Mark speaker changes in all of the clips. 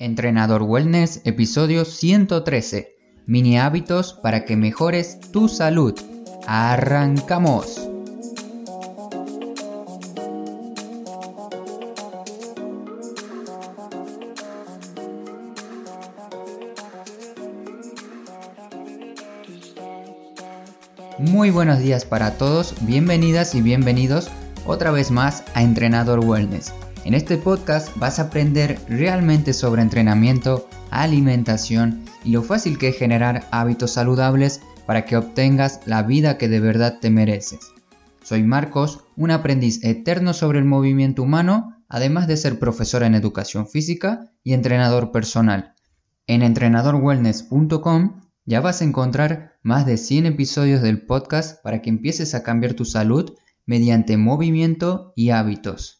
Speaker 1: Entrenador Wellness, episodio 113. Mini hábitos para que mejores tu salud. Arrancamos. Muy buenos días para todos, bienvenidas y bienvenidos otra vez más a Entrenador Wellness. En este podcast vas a aprender realmente sobre entrenamiento, alimentación y lo fácil que es generar hábitos saludables para que obtengas la vida que de verdad te mereces. Soy Marcos, un aprendiz eterno sobre el movimiento humano, además de ser profesor en educación física y entrenador personal. En entrenadorwellness.com ya vas a encontrar más de 100 episodios del podcast para que empieces a cambiar tu salud mediante movimiento y hábitos.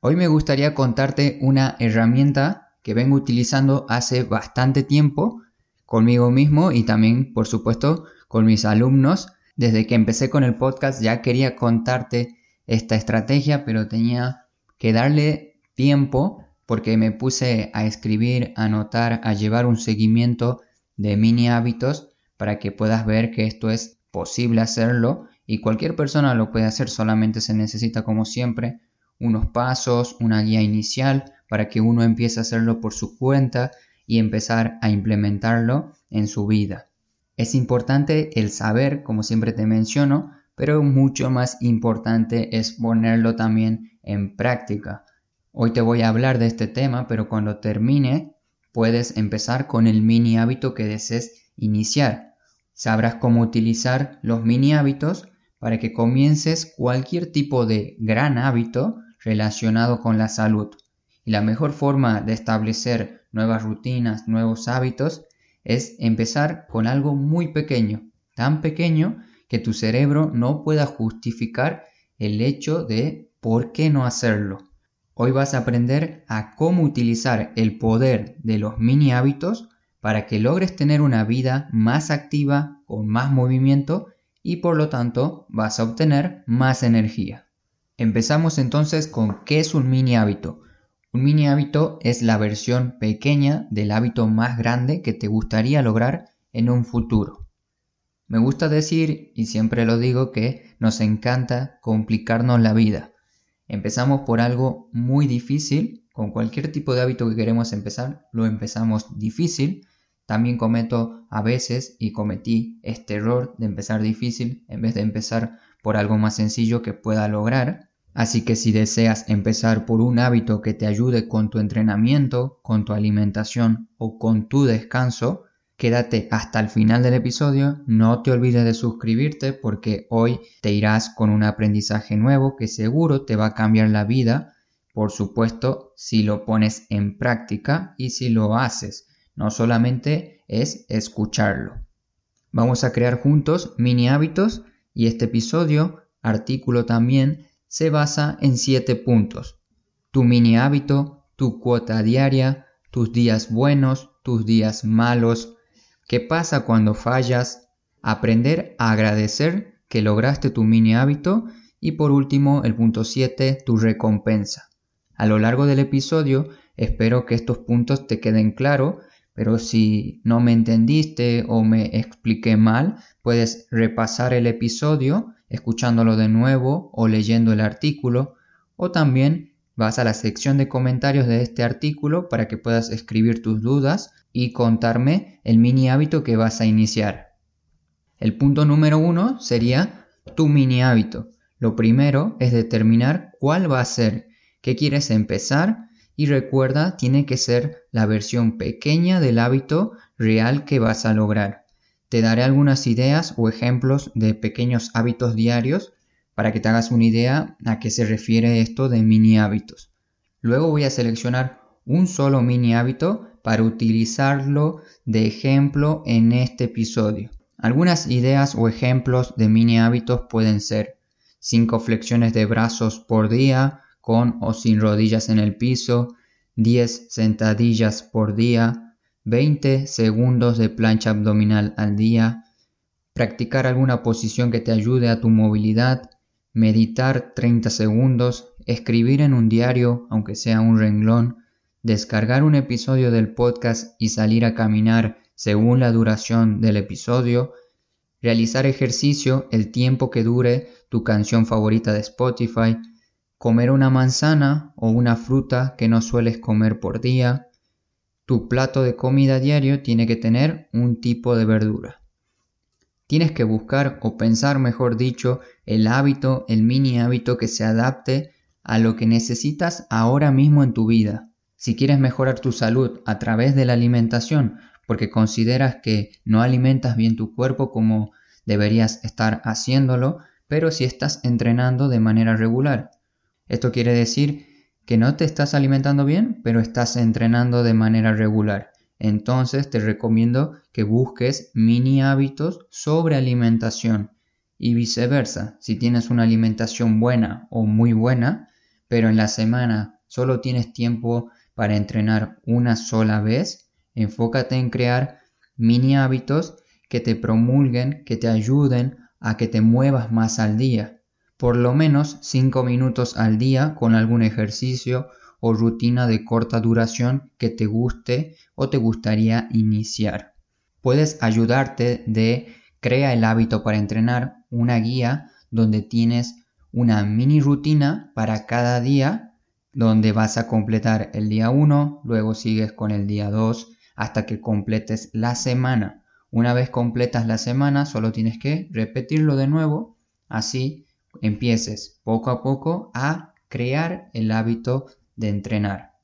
Speaker 1: Hoy me gustaría contarte una herramienta que vengo utilizando hace bastante tiempo conmigo mismo y también, por supuesto, con mis alumnos. Desde que empecé con el podcast ya quería contarte esta estrategia, pero tenía que darle tiempo porque me puse a escribir, a anotar, a llevar un seguimiento de mini hábitos para que puedas ver que esto es posible hacerlo y cualquier persona lo puede hacer, solamente se necesita como siempre unos pasos, una guía inicial para que uno empiece a hacerlo por su cuenta y empezar a implementarlo en su vida. Es importante el saber, como siempre te menciono, pero mucho más importante es ponerlo también en práctica. Hoy te voy a hablar de este tema, pero cuando termine puedes empezar con el mini hábito que desees iniciar. Sabrás cómo utilizar los mini hábitos para que comiences cualquier tipo de gran hábito relacionado con la salud. Y la mejor forma de establecer nuevas rutinas, nuevos hábitos, es empezar con algo muy pequeño, tan pequeño que tu cerebro no pueda justificar el hecho de por qué no hacerlo. Hoy vas a aprender a cómo utilizar el poder de los mini hábitos para que logres tener una vida más activa, con más movimiento y por lo tanto vas a obtener más energía. Empezamos entonces con qué es un mini hábito. Un mini hábito es la versión pequeña del hábito más grande que te gustaría lograr en un futuro. Me gusta decir, y siempre lo digo, que nos encanta complicarnos la vida. Empezamos por algo muy difícil, con cualquier tipo de hábito que queremos empezar, lo empezamos difícil. También cometo a veces y cometí este error de empezar difícil en vez de empezar por algo más sencillo que pueda lograr. Así que si deseas empezar por un hábito que te ayude con tu entrenamiento, con tu alimentación o con tu descanso, quédate hasta el final del episodio, no te olvides de suscribirte porque hoy te irás con un aprendizaje nuevo que seguro te va a cambiar la vida, por supuesto si lo pones en práctica y si lo haces, no solamente es escucharlo. Vamos a crear juntos mini hábitos y este episodio, artículo también, se basa en siete puntos. Tu mini hábito, tu cuota diaria, tus días buenos, tus días malos, qué pasa cuando fallas, aprender a agradecer que lograste tu mini hábito y por último el punto 7, tu recompensa. A lo largo del episodio espero que estos puntos te queden claros, pero si no me entendiste o me expliqué mal, puedes repasar el episodio escuchándolo de nuevo o leyendo el artículo, o también vas a la sección de comentarios de este artículo para que puedas escribir tus dudas y contarme el mini hábito que vas a iniciar. El punto número uno sería tu mini hábito. Lo primero es determinar cuál va a ser, qué quieres empezar y recuerda, tiene que ser la versión pequeña del hábito real que vas a lograr. Te daré algunas ideas o ejemplos de pequeños hábitos diarios para que te hagas una idea a qué se refiere esto de mini hábitos. Luego voy a seleccionar un solo mini hábito para utilizarlo de ejemplo en este episodio. Algunas ideas o ejemplos de mini hábitos pueden ser 5 flexiones de brazos por día con o sin rodillas en el piso, 10 sentadillas por día, 20 segundos de plancha abdominal al día, practicar alguna posición que te ayude a tu movilidad, meditar 30 segundos, escribir en un diario, aunque sea un renglón, descargar un episodio del podcast y salir a caminar según la duración del episodio, realizar ejercicio el tiempo que dure tu canción favorita de Spotify, comer una manzana o una fruta que no sueles comer por día. Tu plato de comida diario tiene que tener un tipo de verdura. Tienes que buscar o pensar, mejor dicho, el hábito, el mini hábito que se adapte a lo que necesitas ahora mismo en tu vida. Si quieres mejorar tu salud a través de la alimentación, porque consideras que no alimentas bien tu cuerpo como deberías estar haciéndolo, pero si estás entrenando de manera regular. Esto quiere decir que no te estás alimentando bien, pero estás entrenando de manera regular. Entonces te recomiendo que busques mini hábitos sobre alimentación y viceversa. Si tienes una alimentación buena o muy buena, pero en la semana solo tienes tiempo para entrenar una sola vez, enfócate en crear mini hábitos que te promulguen, que te ayuden a que te muevas más al día. Por lo menos 5 minutos al día con algún ejercicio o rutina de corta duración que te guste o te gustaría iniciar. Puedes ayudarte de Crea el hábito para entrenar, una guía donde tienes una mini rutina para cada día donde vas a completar el día 1, luego sigues con el día 2 hasta que completes la semana. Una vez completas la semana, solo tienes que repetirlo de nuevo, así empieces poco a poco a crear el hábito de entrenar.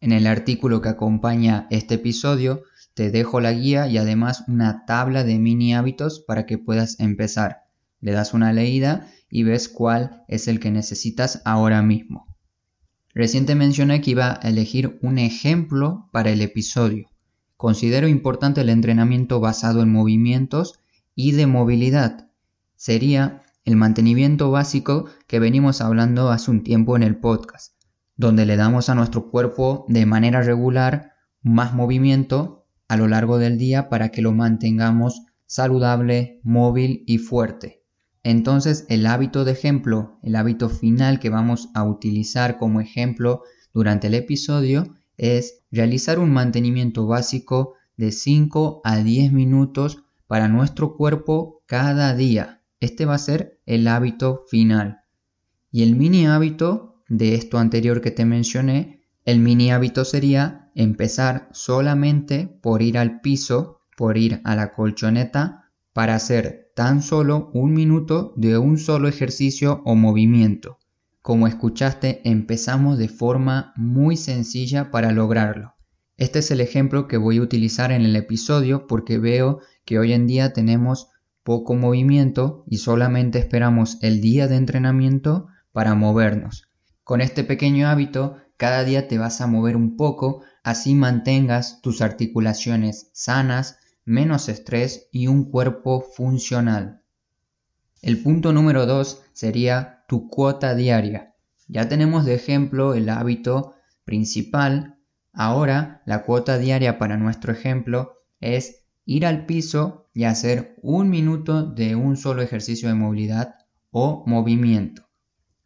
Speaker 1: En el artículo que acompaña este episodio te dejo la guía y además una tabla de mini hábitos para que puedas empezar. Le das una leída y ves cuál es el que necesitas ahora mismo. Reciente mencioné que iba a elegir un ejemplo para el episodio. Considero importante el entrenamiento basado en movimientos y de movilidad. Sería el mantenimiento básico que venimos hablando hace un tiempo en el podcast, donde le damos a nuestro cuerpo de manera regular más movimiento a lo largo del día para que lo mantengamos saludable, móvil y fuerte. Entonces el hábito de ejemplo, el hábito final que vamos a utilizar como ejemplo durante el episodio es realizar un mantenimiento básico de 5 a 10 minutos para nuestro cuerpo cada día. Este va a ser el hábito final. Y el mini hábito de esto anterior que te mencioné, el mini hábito sería empezar solamente por ir al piso, por ir a la colchoneta, para hacer tan solo un minuto de un solo ejercicio o movimiento. Como escuchaste, empezamos de forma muy sencilla para lograrlo. Este es el ejemplo que voy a utilizar en el episodio porque veo que hoy en día tenemos poco movimiento y solamente esperamos el día de entrenamiento para movernos. Con este pequeño hábito, cada día te vas a mover un poco, así mantengas tus articulaciones sanas, menos estrés y un cuerpo funcional. El punto número 2 sería tu cuota diaria. Ya tenemos de ejemplo el hábito principal. Ahora la cuota diaria para nuestro ejemplo es ir al piso y hacer un minuto de un solo ejercicio de movilidad o movimiento.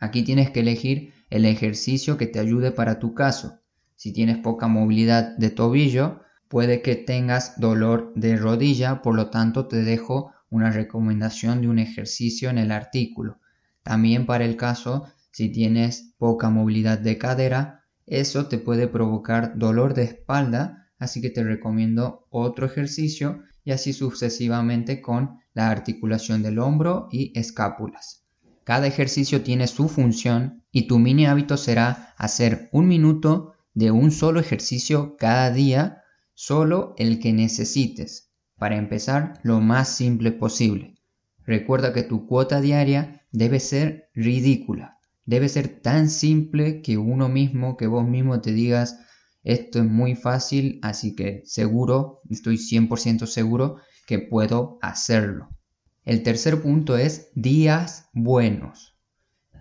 Speaker 1: Aquí tienes que elegir el ejercicio que te ayude para tu caso. Si tienes poca movilidad de tobillo, puede que tengas dolor de rodilla, por lo tanto te dejo una recomendación de un ejercicio en el artículo. También para el caso si tienes poca movilidad de cadera, eso te puede provocar dolor de espalda, así que te recomiendo otro ejercicio y así sucesivamente con la articulación del hombro y escápulas. Cada ejercicio tiene su función y tu mini hábito será hacer un minuto de un solo ejercicio cada día, solo el que necesites para empezar lo más simple posible. Recuerda que tu cuota diaria debe ser ridícula. Debe ser tan simple que uno mismo, que vos mismo te digas, esto es muy fácil, así que seguro, estoy 100% seguro que puedo hacerlo. El tercer punto es días buenos.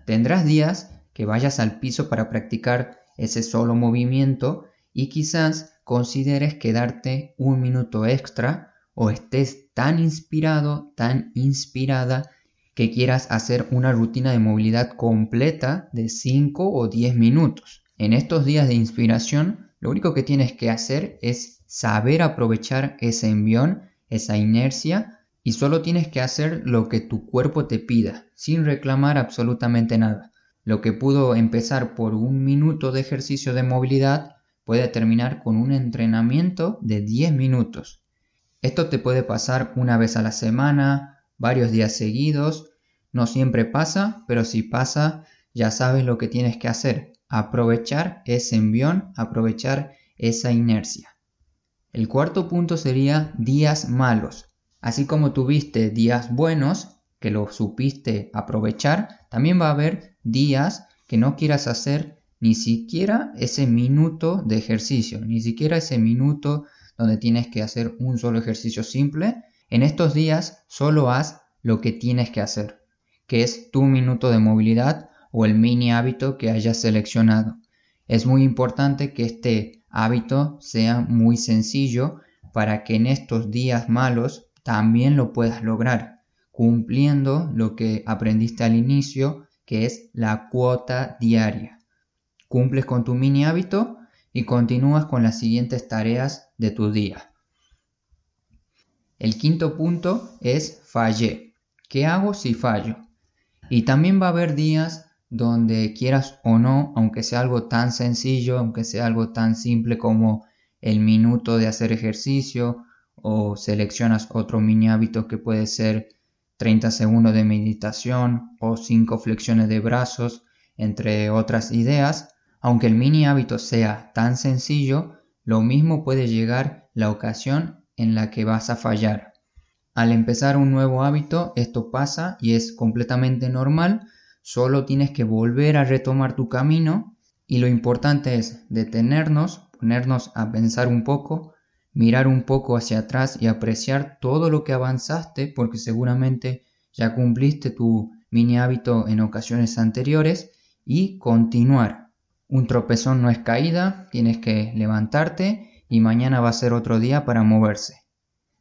Speaker 1: Tendrás días que vayas al piso para practicar ese solo movimiento y quizás consideres quedarte un minuto extra o estés tan inspirado, tan inspirada, que quieras hacer una rutina de movilidad completa de 5 o 10 minutos. En estos días de inspiración, lo único que tienes que hacer es saber aprovechar ese envión, esa inercia, y solo tienes que hacer lo que tu cuerpo te pida, sin reclamar absolutamente nada. Lo que pudo empezar por un minuto de ejercicio de movilidad puede terminar con un entrenamiento de 10 minutos. Esto te puede pasar una vez a la semana, varios días seguidos. No siempre pasa, pero si pasa, ya sabes lo que tienes que hacer. Aprovechar ese envión, aprovechar esa inercia. El cuarto punto sería días malos. Así como tuviste días buenos, que lo supiste aprovechar, también va a haber días que no quieras hacer ni siquiera ese minuto de ejercicio, ni siquiera ese minuto donde tienes que hacer un solo ejercicio simple. En estos días solo haz lo que tienes que hacer, que es tu minuto de movilidad o el mini hábito que hayas seleccionado. Es muy importante que este hábito sea muy sencillo para que en estos días malos también lo puedas lograr, cumpliendo lo que aprendiste al inicio, que es la cuota diaria. Cumples con tu mini hábito y continúas con las siguientes tareas de tu día. El quinto punto es fallé. ¿Qué hago si fallo? Y también va a haber días donde quieras o no, aunque sea algo tan sencillo, aunque sea algo tan simple como el minuto de hacer ejercicio o seleccionas otro mini hábito que puede ser 30 segundos de meditación o 5 flexiones de brazos, entre otras ideas, aunque el mini hábito sea tan sencillo, lo mismo puede llegar la ocasión en la que vas a fallar. Al empezar un nuevo hábito, esto pasa y es completamente normal, solo tienes que volver a retomar tu camino y lo importante es detenernos, ponernos a pensar un poco, mirar un poco hacia atrás y apreciar todo lo que avanzaste porque seguramente ya cumpliste tu mini hábito en ocasiones anteriores y continuar. Un tropezón no es caída, tienes que levantarte y mañana va a ser otro día para moverse.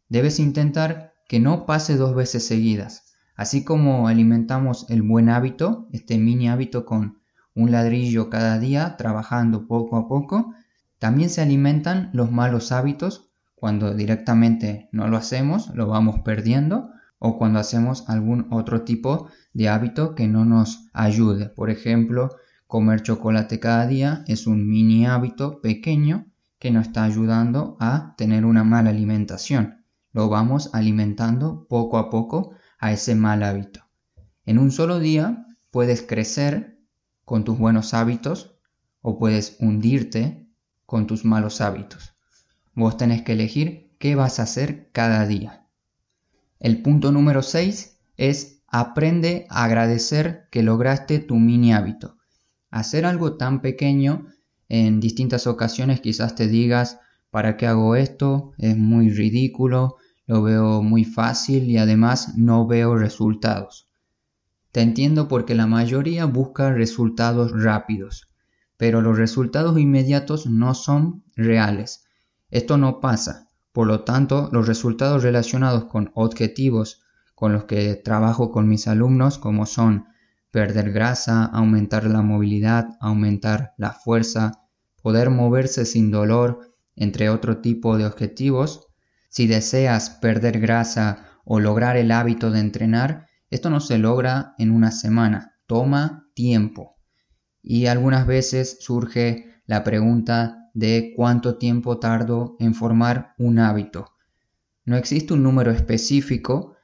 Speaker 1: Debes intentar que no pase dos veces seguidas. Así como alimentamos el buen hábito, este mini hábito con un ladrillo cada día, trabajando poco a poco, también se alimentan los malos hábitos cuando directamente no lo hacemos, lo vamos perdiendo, o cuando hacemos algún otro tipo de hábito que no nos ayude. Por ejemplo, comer chocolate cada día es un mini hábito pequeño que nos está ayudando a tener una mala alimentación. Lo vamos alimentando poco a poco a ese mal hábito. En un solo día puedes crecer con tus buenos hábitos o puedes hundirte con tus malos hábitos. Vos tenés que elegir qué vas a hacer cada día. El punto número 6 es aprende a agradecer que lograste tu mini hábito. Hacer algo tan pequeño en distintas ocasiones quizás te digas, ¿para qué hago esto? Es muy ridículo, lo veo muy fácil y además no veo resultados. Te entiendo porque la mayoría busca resultados rápidos pero los resultados inmediatos no son reales. Esto no pasa. Por lo tanto, los resultados relacionados con objetivos con los que trabajo con mis alumnos, como son perder grasa, aumentar la movilidad, aumentar la fuerza, poder moverse sin dolor, entre otro tipo de objetivos, si deseas perder grasa o lograr el hábito de entrenar, esto no se logra en una semana, toma tiempo y algunas veces surge la pregunta de cuánto tiempo tardo en formar un hábito. No existe un número específico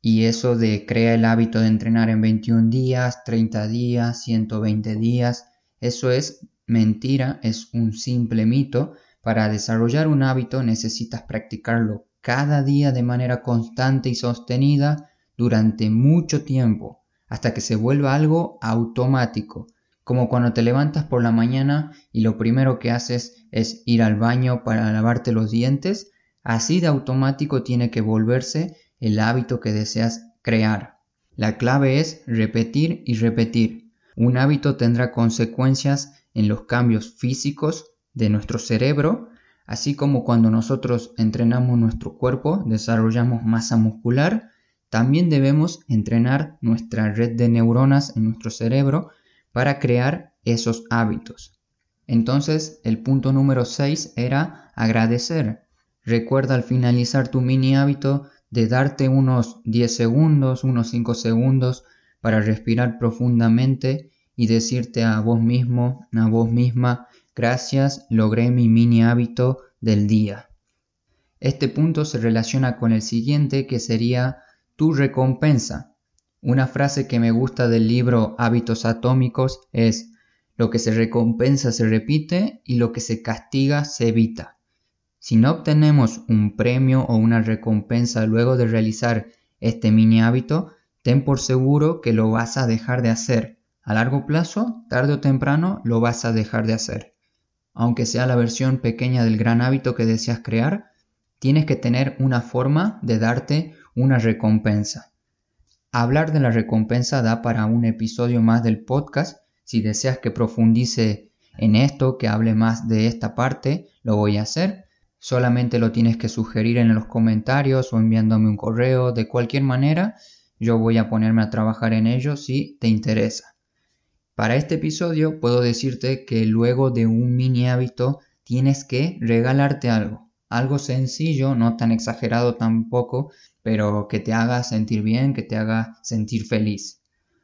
Speaker 1: y eso de crea el hábito de entrenar en 21 días, 30 días, 120 días, eso es mentira, es un simple mito. Para desarrollar un hábito necesitas practicarlo cada día de manera constante y sostenida durante mucho tiempo, hasta que se vuelva algo automático como cuando te levantas por la mañana y lo primero que haces es ir al baño para lavarte los dientes, así de automático tiene que volverse el hábito que deseas crear. La clave es repetir y repetir. Un hábito tendrá consecuencias en los cambios físicos de nuestro cerebro, así como cuando nosotros entrenamos nuestro cuerpo, desarrollamos masa muscular, también debemos entrenar nuestra red de neuronas en nuestro cerebro para crear esos hábitos. Entonces el punto número 6 era agradecer. Recuerda al finalizar tu mini hábito de darte unos 10 segundos, unos 5 segundos para respirar profundamente y decirte a vos mismo, a vos misma, gracias, logré mi mini hábito del día. Este punto se relaciona con el siguiente que sería tu recompensa. Una frase que me gusta del libro Hábitos Atómicos es lo que se recompensa se repite y lo que se castiga se evita. Si no obtenemos un premio o una recompensa luego de realizar este mini hábito, ten por seguro que lo vas a dejar de hacer a largo plazo, tarde o temprano, lo vas a dejar de hacer. Aunque sea la versión pequeña del gran hábito que deseas crear, tienes que tener una forma de darte una recompensa. Hablar de la recompensa da para un episodio más del podcast. Si deseas que profundice en esto, que hable más de esta parte, lo voy a hacer. Solamente lo tienes que sugerir en los comentarios o enviándome un correo. De cualquier manera, yo voy a ponerme a trabajar en ello si te interesa. Para este episodio puedo decirte que luego de un mini hábito tienes que regalarte algo. Algo sencillo, no tan exagerado tampoco, pero que te haga sentir bien, que te haga sentir feliz.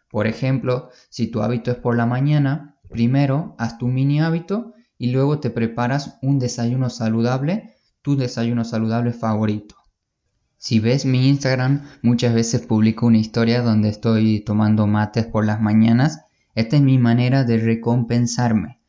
Speaker 1: Por ejemplo, si tu hábito es por la mañana, primero haz tu mini hábito y luego te preparas un desayuno saludable, tu desayuno saludable favorito. Si ves mi Instagram, muchas veces publico una historia donde estoy tomando mates por las mañanas esta es mi manera de recompensarme.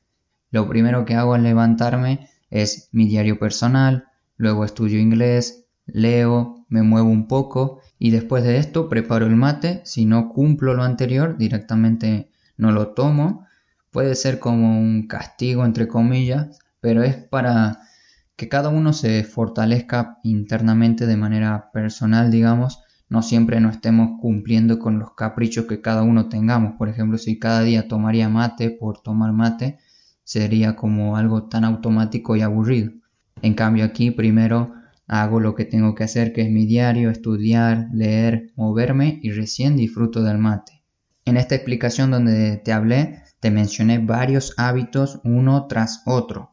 Speaker 1: Lo primero que hago al levantarme es mi diario personal, luego estudio inglés, leo, me muevo un poco y después de esto preparo el mate. Si no cumplo lo anterior, directamente no lo tomo. Puede ser como un castigo, entre comillas, pero es para que cada uno se fortalezca internamente de manera personal, digamos, no siempre no estemos cumpliendo con los caprichos que cada uno tengamos. Por ejemplo, si cada día tomaría mate por tomar mate, sería como algo tan automático y aburrido. En cambio aquí primero hago lo que tengo que hacer, que es mi diario, estudiar, leer, moverme y recién disfruto del mate. En esta explicación donde te hablé, te mencioné varios hábitos uno tras otro.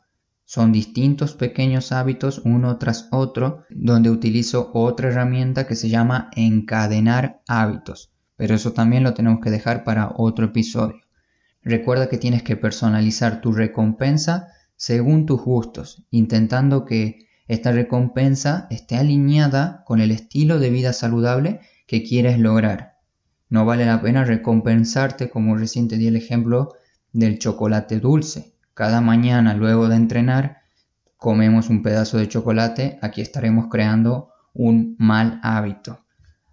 Speaker 1: Son distintos pequeños hábitos uno tras otro donde utilizo otra herramienta que se llama encadenar hábitos. Pero eso también lo tenemos que dejar para otro episodio. Recuerda que tienes que personalizar tu recompensa según tus gustos, intentando que esta recompensa esté alineada con el estilo de vida saludable que quieres lograr. No vale la pena recompensarte, como recién te di el ejemplo del chocolate dulce. Cada mañana luego de entrenar comemos un pedazo de chocolate, aquí estaremos creando un mal hábito.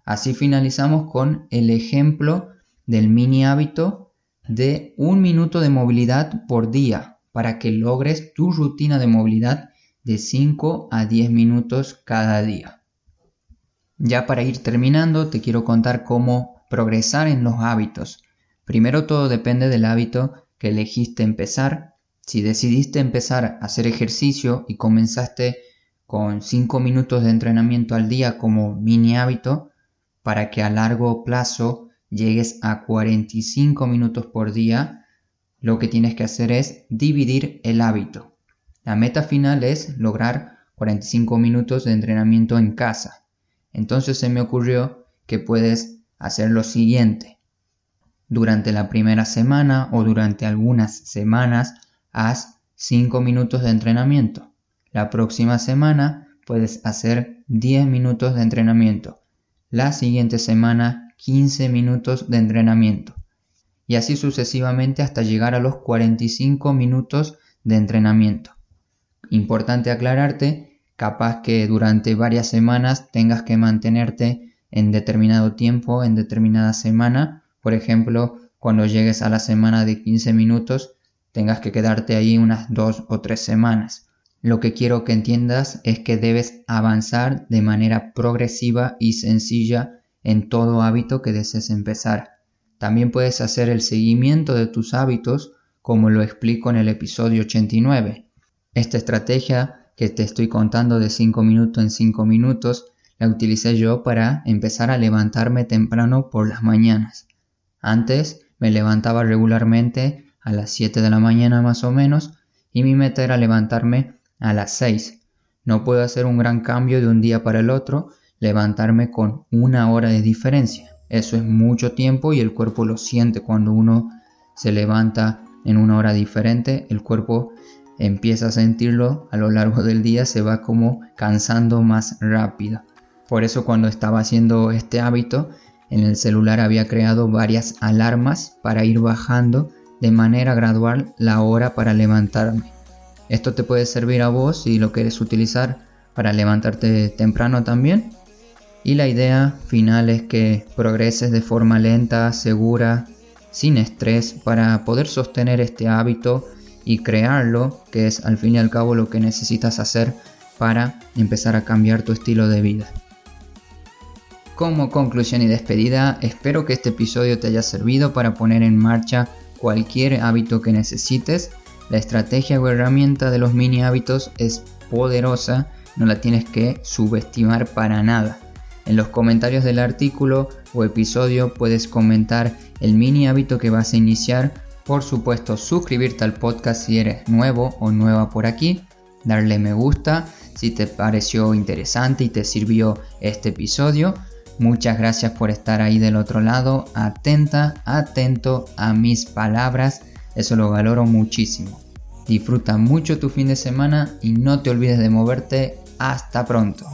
Speaker 1: Así finalizamos con el ejemplo del mini hábito de un minuto de movilidad por día para que logres tu rutina de movilidad de 5 a 10 minutos cada día. Ya para ir terminando te quiero contar cómo progresar en los hábitos. Primero todo depende del hábito que elegiste empezar si decidiste empezar a hacer ejercicio y comenzaste con 5 minutos de entrenamiento al día como mini hábito, para que a largo plazo llegues a 45 minutos por día, lo que tienes que hacer es dividir el hábito. La meta final es lograr 45 minutos de entrenamiento en casa. Entonces se me ocurrió que puedes hacer lo siguiente. Durante la primera semana o durante algunas semanas haz 5 minutos de entrenamiento. La próxima semana puedes hacer 10 minutos de entrenamiento. La siguiente semana 15 minutos de entrenamiento. Y así sucesivamente hasta llegar a los 45 minutos de entrenamiento. Importante aclararte, capaz que durante varias semanas tengas que mantenerte en determinado tiempo, en determinada semana. Por ejemplo, cuando llegues a la semana de 15 minutos, tengas que quedarte ahí unas dos o tres semanas. Lo que quiero que entiendas es que debes avanzar de manera progresiva y sencilla en todo hábito que desees empezar. También puedes hacer el seguimiento de tus hábitos como lo explico en el episodio 89. Esta estrategia que te estoy contando de 5 minutos en 5 minutos la utilicé yo para empezar a levantarme temprano por las mañanas. Antes me levantaba regularmente a las 7 de la mañana más o menos y mi meta era levantarme a las 6. No puedo hacer un gran cambio de un día para el otro, levantarme con una hora de diferencia. Eso es mucho tiempo y el cuerpo lo siente cuando uno se levanta en una hora diferente, el cuerpo empieza a sentirlo a lo largo del día, se va como cansando más rápido. Por eso cuando estaba haciendo este hábito, en el celular había creado varias alarmas para ir bajando de manera gradual la hora para levantarme. Esto te puede servir a vos si lo quieres utilizar para levantarte temprano también. Y la idea final es que progreses de forma lenta, segura, sin estrés para poder sostener este hábito y crearlo, que es al fin y al cabo lo que necesitas hacer para empezar a cambiar tu estilo de vida. Como conclusión y despedida, espero que este episodio te haya servido para poner en marcha cualquier hábito que necesites. La estrategia o herramienta de los mini hábitos es poderosa, no la tienes que subestimar para nada. En los comentarios del artículo o episodio puedes comentar el mini hábito que vas a iniciar. Por supuesto, suscribirte al podcast si eres nuevo o nueva por aquí, darle me gusta si te pareció interesante y te sirvió este episodio. Muchas gracias por estar ahí del otro lado, atenta, atento a mis palabras, eso lo valoro muchísimo. Disfruta mucho tu fin de semana y no te olvides de moverte. Hasta pronto.